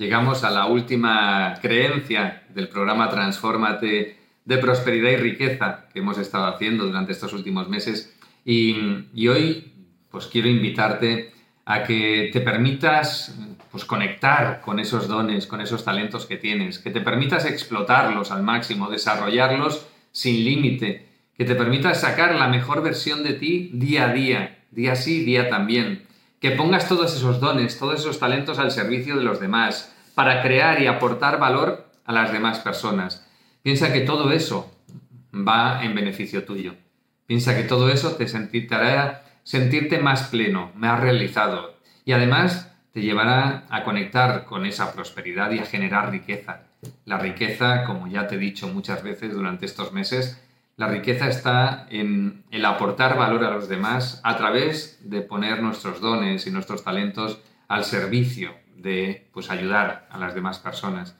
llegamos a la última creencia del programa Transfórmate de prosperidad y riqueza que hemos estado haciendo durante estos últimos meses. Y, hoy, pues quiero invitarte a que te permitas pues, conectar con esos dones, con esos talentos que tienes, que te permitas explotarlos al máximo, desarrollarlos sin límite, que te permitas sacar la mejor versión de ti día a día, día sí, día también, que pongas todos esos dones, todos esos talentos al servicio de los demás, para crear y aportar valor a las demás personas. Piensa que todo eso va en beneficio tuyo. Piensa que todo eso te sentirá sentirte más pleno, más realizado y además te llevará a conectar con esa prosperidad y a generar riqueza. La riqueza, como ya te he dicho muchas veces durante estos meses, la riqueza está en el aportar valor a los demás a través de poner nuestros dones y nuestros talentos al servicio de pues, ayudar a las demás personas.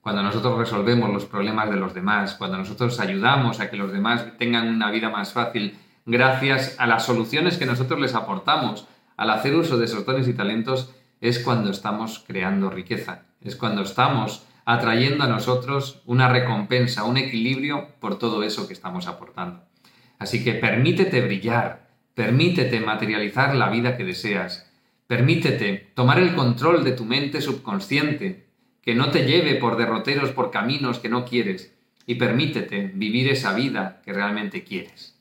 Cuando nosotros resolvemos los problemas de los demás, cuando nosotros ayudamos a que los demás tengan una vida más fácil gracias a las soluciones que nosotros les aportamos al hacer uso de esos dones y talentos, es cuando estamos creando riqueza, es cuando estamos atrayendo a nosotros una recompensa, un equilibrio por todo eso que estamos aportando. Así que permítete brillar, permítete materializar la vida que deseas, permítete tomar el control de tu mente subconsciente, que no te lleve por derroteros, por caminos que no quieres, y permítete vivir esa vida que realmente quieres.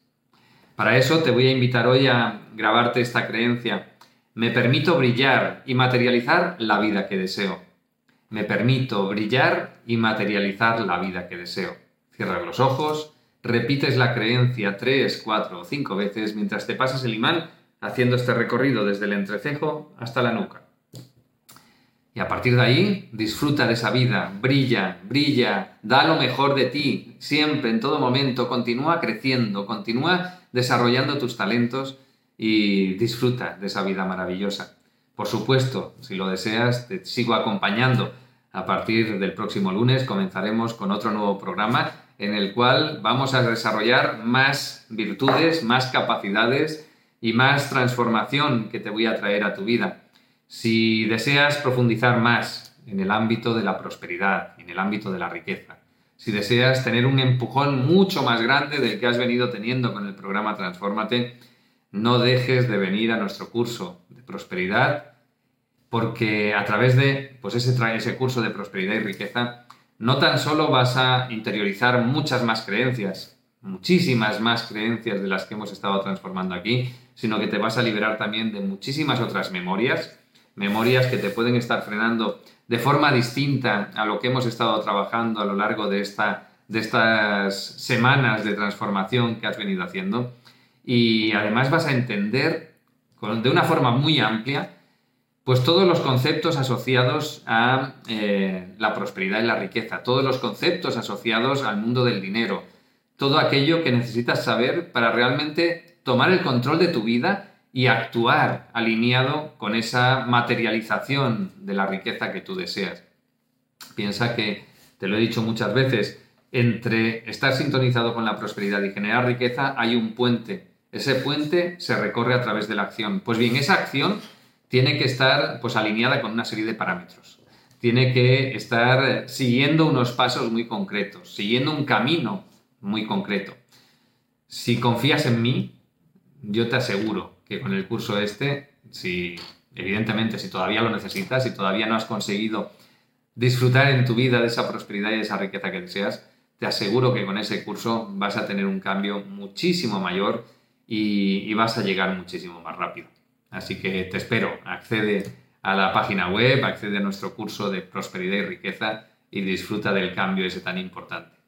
Para eso te voy a invitar hoy a grabarte esta creencia. Me permito brillar y materializar la vida que deseo. Me permito brillar y materializar la vida que deseo. Cierra los ojos, repites la creencia tres, cuatro o cinco veces mientras te pasas el imán haciendo este recorrido desde el entrecejo hasta la nuca. Y a partir de ahí, disfruta de esa vida, brilla, brilla, da lo mejor de ti, siempre, en todo momento, continúa creciendo, continúa desarrollando tus talentos y disfruta de esa vida maravillosa. Por supuesto, si lo deseas, te sigo acompañando. A partir del próximo lunes comenzaremos con otro nuevo programa en el cual vamos a desarrollar más virtudes, más capacidades y más transformación que te voy a traer a tu vida. Si deseas profundizar más en el ámbito de la prosperidad, en el ámbito de la riqueza, si deseas tener un empujón mucho más grande del que has venido teniendo con el programa Transfórmate, no dejes de venir a nuestro curso de prosperidad, porque a través de pues ese, ese curso de prosperidad y riqueza, no tan solo vas a interiorizar muchas más creencias, muchísimas más creencias de las que hemos estado transformando aquí, sino que te vas a liberar también de muchísimas otras memorias memorias que te pueden estar frenando de forma distinta a lo que hemos estado trabajando a lo largo de, esta, de estas semanas de transformación que has venido haciendo. Y además vas a entender de una forma muy amplia pues todos los conceptos asociados a eh, la prosperidad y la riqueza, todos los conceptos asociados al mundo del dinero, todo aquello que necesitas saber para realmente tomar el control de tu vida y actuar alineado con esa materialización de la riqueza que tú deseas. Piensa que, te lo he dicho muchas veces, entre estar sintonizado con la prosperidad y generar riqueza hay un puente. Ese puente se recorre a través de la acción. Pues bien, esa acción tiene que estar pues, alineada con una serie de parámetros. Tiene que estar siguiendo unos pasos muy concretos, siguiendo un camino muy concreto. Si confías en mí, yo te aseguro que con el curso este, si evidentemente si todavía lo necesitas, si todavía no has conseguido disfrutar en tu vida de esa prosperidad y de esa riqueza que deseas, te aseguro que con ese curso vas a tener un cambio muchísimo mayor y, y vas a llegar muchísimo más rápido. Así que te espero, accede a la página web, accede a nuestro curso de prosperidad y riqueza y disfruta del cambio ese tan importante.